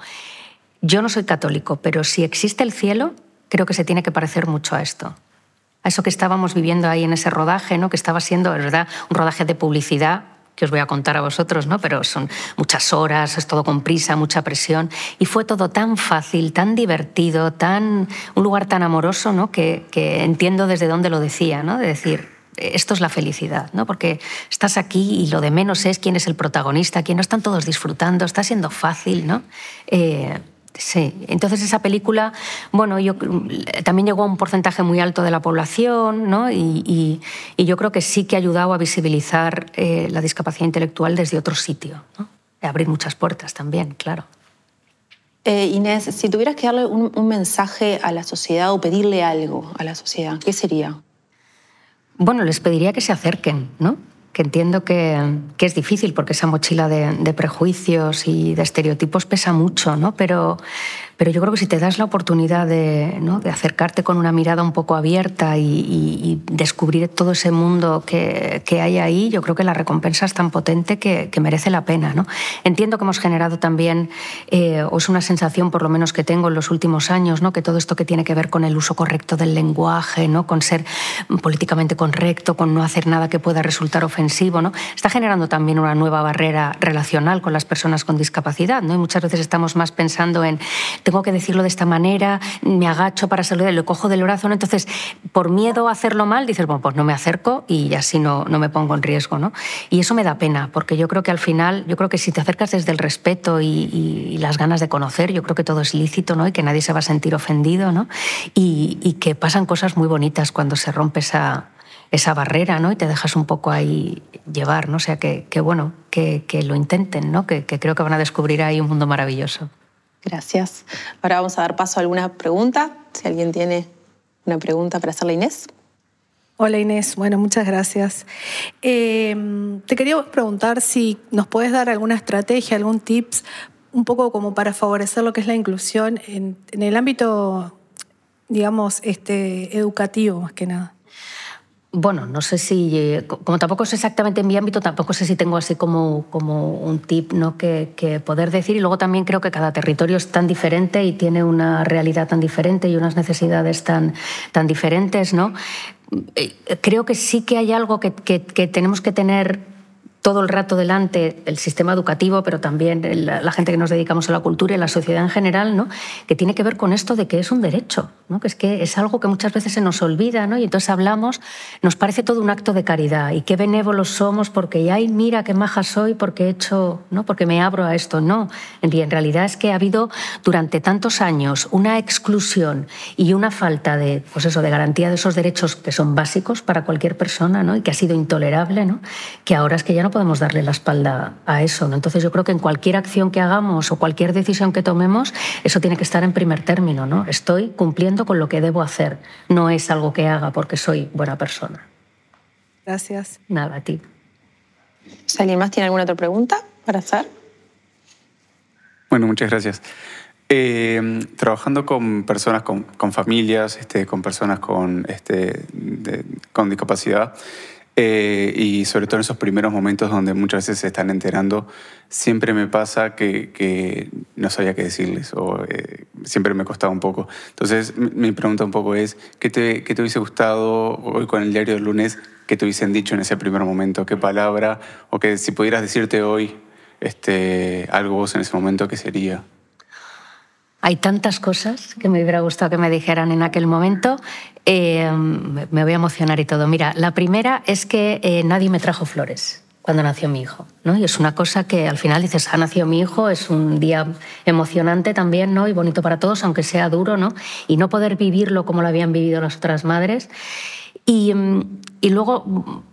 yo no soy católico, pero si existe el cielo, creo que se tiene que parecer mucho a esto a eso que estábamos viviendo ahí en ese rodaje, ¿no? que estaba siendo, verdad, un rodaje de publicidad que os voy a contar a vosotros, ¿no? pero son muchas horas, es todo con prisa, mucha presión, y fue todo tan fácil, tan divertido, tan, un lugar tan amoroso ¿no? que, entiendo desde dónde lo decía, ¿no? de decir, esto es la felicidad, ¿no? porque estás aquí y lo de menos es quién es el protagonista, quién no están todos disfrutando, está siendo fácil. ¿no? Eh, Sí, entonces esa película, bueno, yo, también llegó a un porcentaje muy alto de la población, ¿no? Y, yo creo que sí que ha ayudado a visibilizar eh, la discapacidad intelectual desde otro sitio, ¿no? A abrir muchas puertas también, claro. Eh, Inés, si tuvieras que darle un, un mensaje a la sociedad o pedirle algo a la sociedad, ¿qué sería? Bueno, les pediría que se acerquen, ¿no? Que entiendo que, es difícil porque esa mochila de, de, prejuicios y de estereotipos pesa mucho, ¿no? Pero, pero yo creo que si te das la oportunidad de, acercarte con una mirada un poco abierta y, descubrir todo ese mundo que, hay ahí, yo creo que la recompensa es tan potente que, que merece la pena. ¿no? Entiendo que hemos generado también, eh, o es una sensación por lo menos que tengo en los últimos años, ¿no? que todo esto que tiene que ver con el uso correcto del lenguaje, ¿no? con ser políticamente correcto, con no hacer nada que pueda resultar ofensivo, ¿no? está generando también una nueva barrera relacional con las personas con discapacidad. ¿no? Y muchas veces estamos más pensando en tengo que decirlo de esta manera, me agacho para saludar, lo cojo del brazo. Entonces, por miedo a hacerlo mal, dices, bueno, pues no me acerco y así no, no me pongo en riesgo, ¿no? Y eso me da pena, porque yo creo que al final, yo creo que si te acercas desde el respeto y, las ganas de conocer, yo creo que todo es lícito, ¿no? Y que nadie se va a sentir ofendido, ¿no? Y, que pasan cosas muy bonitas cuando se rompe esa, esa barrera, ¿no? Y te dejas un poco ahí llevar, ¿no? O sea, que, bueno, que, lo intenten, ¿no? Que creo que van a descubrir ahí un mundo maravilloso. Gracias. Ahora vamos a dar paso a alguna pregunta. Si alguien tiene una pregunta para hacerle a Inés. Hola Inés, bueno, muchas gracias. Em, te quería preguntar si nos puedes dar alguna estrategia, algún tips, un poco como para favorecer lo que es la inclusión en, en el ámbito, digamos, este, educativo más que nada. Bueno, no sé si, eh, como tampoco es exactamente en mi ámbito, tampoco sé si tengo así como, como un tip ¿no? que, poder decir. Y luego también creo que cada territorio es tan diferente y tiene una realidad tan diferente y unas necesidades tan, tan diferentes. ¿no? Eh, creo que sí que hay algo que, que tenemos que tener todo el rato delante el sistema educativo, pero también la, gente que nos dedicamos a la cultura y la sociedad en general, ¿no? que tiene que ver con esto de que es un derecho, ¿no? que es que es algo que muchas veces se nos olvida, ¿no? y entonces hablamos, nos parece todo un acto de caridad, y qué benévolos somos porque, ay, mira qué maja soy porque he hecho, ¿no? porque me abro a esto. No, en realidad es que ha habido durante tantos años una exclusión y una falta de, pues eso, de garantía de esos derechos que son básicos para cualquier persona, ¿no? y que ha sido intolerable, ¿no? que ahora es que ya no podemos darle la espalda a eso. ¿no? Entonces yo creo que en cualquier acción que hagamos o cualquier decisión que tomemos, eso tiene que estar en primer término. ¿no? Estoy cumpliendo con lo que debo hacer. No es algo que haga porque soy buena persona. Gracias. Nada, a ti. Si alguien más tiene alguna otra pregunta para hacer. Bueno, muchas gracias. Eh, trabajando con personas, con, familias, este, con personas con, este, con discapacidad, Eh, y sobre todo en esos primeros momentos donde muchas veces se están enterando, siempre me pasa que, no sabía qué decirles o eh, siempre me costaba un poco. Entonces mi pregunta un poco es, ¿qué te, qué te hubiese gustado hoy con el diario del lunes que te hubiesen dicho en ese primer momento? ¿Qué palabra? O que si pudieras decirte hoy este, algo vos en ese momento, ¿qué sería? Hay tantas cosas que me hubiera gustado que me dijeran en aquel momento. Eh, me voy a emocionar y todo. Mira, la primera es que eh, nadie me trajo flores cuando nació mi hijo. ¿no? Y es una cosa que al final dices, ha nacido mi hijo, es un día emocionante también ¿no? y bonito para todos, aunque sea duro, ¿no? y no poder vivirlo como lo habían vivido las otras madres. Y, y luego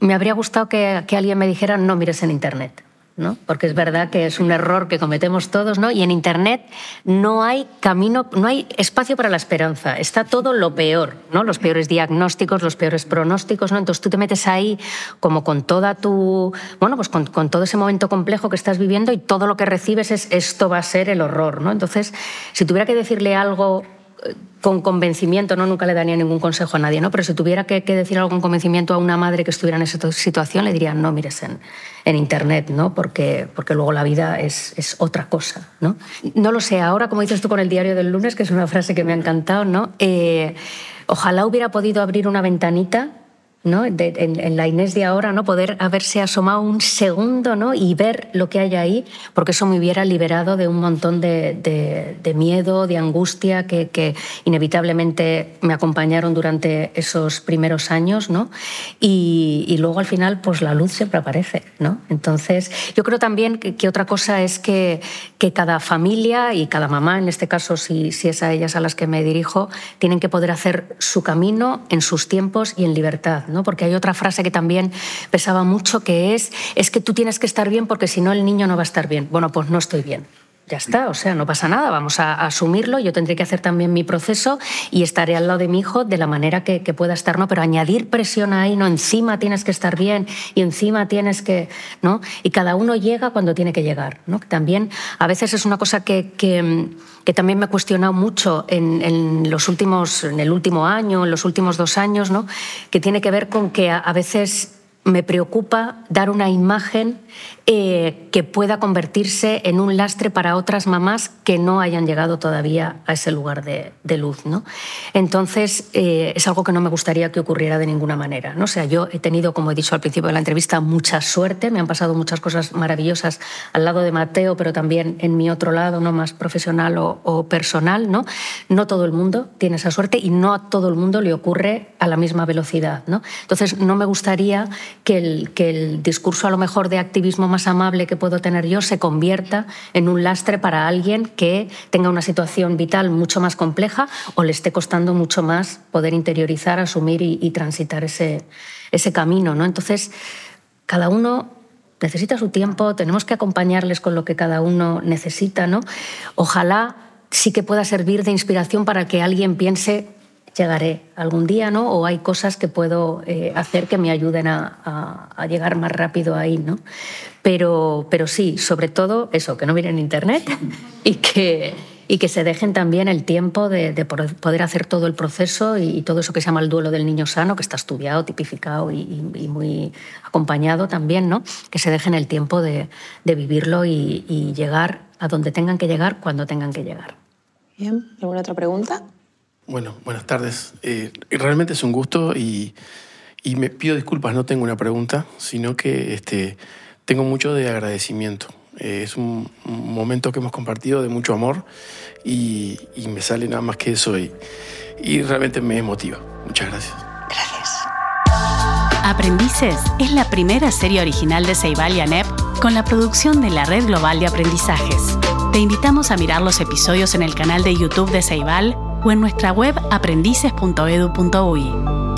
me habría gustado que, que alguien me dijera, no mires en Internet. ¿No? porque es verdad que es un error que cometemos todos, ¿no? y en Internet no hay camino, no hay espacio para la esperanza, está todo lo peor, ¿no? los peores diagnósticos, los peores pronósticos, ¿no? entonces tú te metes ahí como con toda tu, bueno, pues con, con, todo ese momento complejo que estás viviendo y todo lo que recibes es esto va a ser el horror, ¿no? entonces si tuviera que decirle algo con convencimiento, no nunca le daría ningún consejo a nadie, ¿no? pero si tuviera que, decir algo con convencimiento a una madre que estuviera en esa situación, le diría, no mires en, en Internet, ¿no? porque, porque luego la vida es, es, otra cosa. ¿no? no lo sé, ahora como dices tú con el diario del lunes, que es una frase que me ha encantado, ¿no? Eh, ojalá hubiera podido abrir una ventanita ¿no? en, la Inés de ahora, ¿no? poder haberse asomado un segundo ¿no? y ver lo que hay ahí, porque eso me hubiera liberado de un montón de, miedo, de angustia que, inevitablemente me acompañaron durante esos primeros años. ¿no? Y, luego al final pues la luz siempre aparece. ¿no? Entonces yo creo también que, otra cosa es que, cada familia y cada mamá, en este caso si es a ellas a las que me dirijo, tienen que poder hacer su camino en sus tiempos y en libertad porque hay otra frase que también pesaba mucho que es, es que tú tienes que estar bien porque si no el niño no va a estar bien. Bueno, pues no estoy bien. Ya está, o sea, no pasa nada, vamos a, asumirlo, yo tendré que hacer también mi proceso y estaré al lado de mi hijo de la manera que, pueda estar, ¿no? Pero añadir presión ahí, no, encima tienes que estar bien y encima tienes que, ¿no? Y cada uno llega cuando tiene que llegar, ¿no? También a veces es una cosa que, que, también me he cuestionado mucho en, los últimos, en el último año, en los últimos dos años, ¿no? Que tiene que ver con que a veces me preocupa dar una imagen eh, que pueda convertirse en un lastre para otras mamás que no hayan llegado todavía a ese lugar de, luz. ¿no? Entonces, eh, es algo que no me gustaría que ocurriera de ninguna manera. ¿no? O sea, yo he tenido, como he dicho al principio de la entrevista, mucha suerte, me han pasado muchas cosas maravillosas al lado de Mateo, pero también en mi otro lado, ¿no? más profesional o, personal. ¿no? no todo el mundo tiene esa suerte y no a todo el mundo le ocurre a la misma velocidad. ¿no? Entonces, no me gustaría que el, que el discurso a lo mejor de activismo más amable que puedo tener yo se convierta en un lastre para alguien que tenga una situación vital mucho más compleja o le esté costando mucho más poder interiorizar, asumir y, transitar ese, ese camino. ¿no? Entonces, cada uno necesita su tiempo, tenemos que acompañarles con lo que cada uno necesita. ¿no? Ojalá sí que pueda servir de inspiración para que alguien piense llegaré algún día, ¿no? O hay cosas que puedo eh, hacer que me ayuden a, llegar más rápido ahí, ¿no? Pero, pero sí, sobre todo eso, que no miren internet y que, y que se dejen también el tiempo de, poder hacer todo el proceso y, todo eso que se llama el duelo del niño sano, que está estudiado, tipificado y, muy acompañado también, ¿no? Que se dejen el tiempo de, vivirlo y, y llegar a donde tengan que llegar cuando tengan que llegar. Bien, ¿alguna otra pregunta? Bueno, buenas tardes. Eh, realmente es un gusto y, me pido disculpas, no tengo una pregunta, sino que este, tengo mucho de agradecimiento. Eh, es un, momento que hemos compartido de mucho amor y, me sale nada más que eso y, y realmente me emotiva. Muchas gracias. Gracias. Aprendices es la primera serie original de Ceibal y ANEP con la producción de la Red Global de Aprendizajes. Te invitamos a mirar los episodios en el canal de YouTube de Ceibal o en nuestra web aprendices.edu.uy.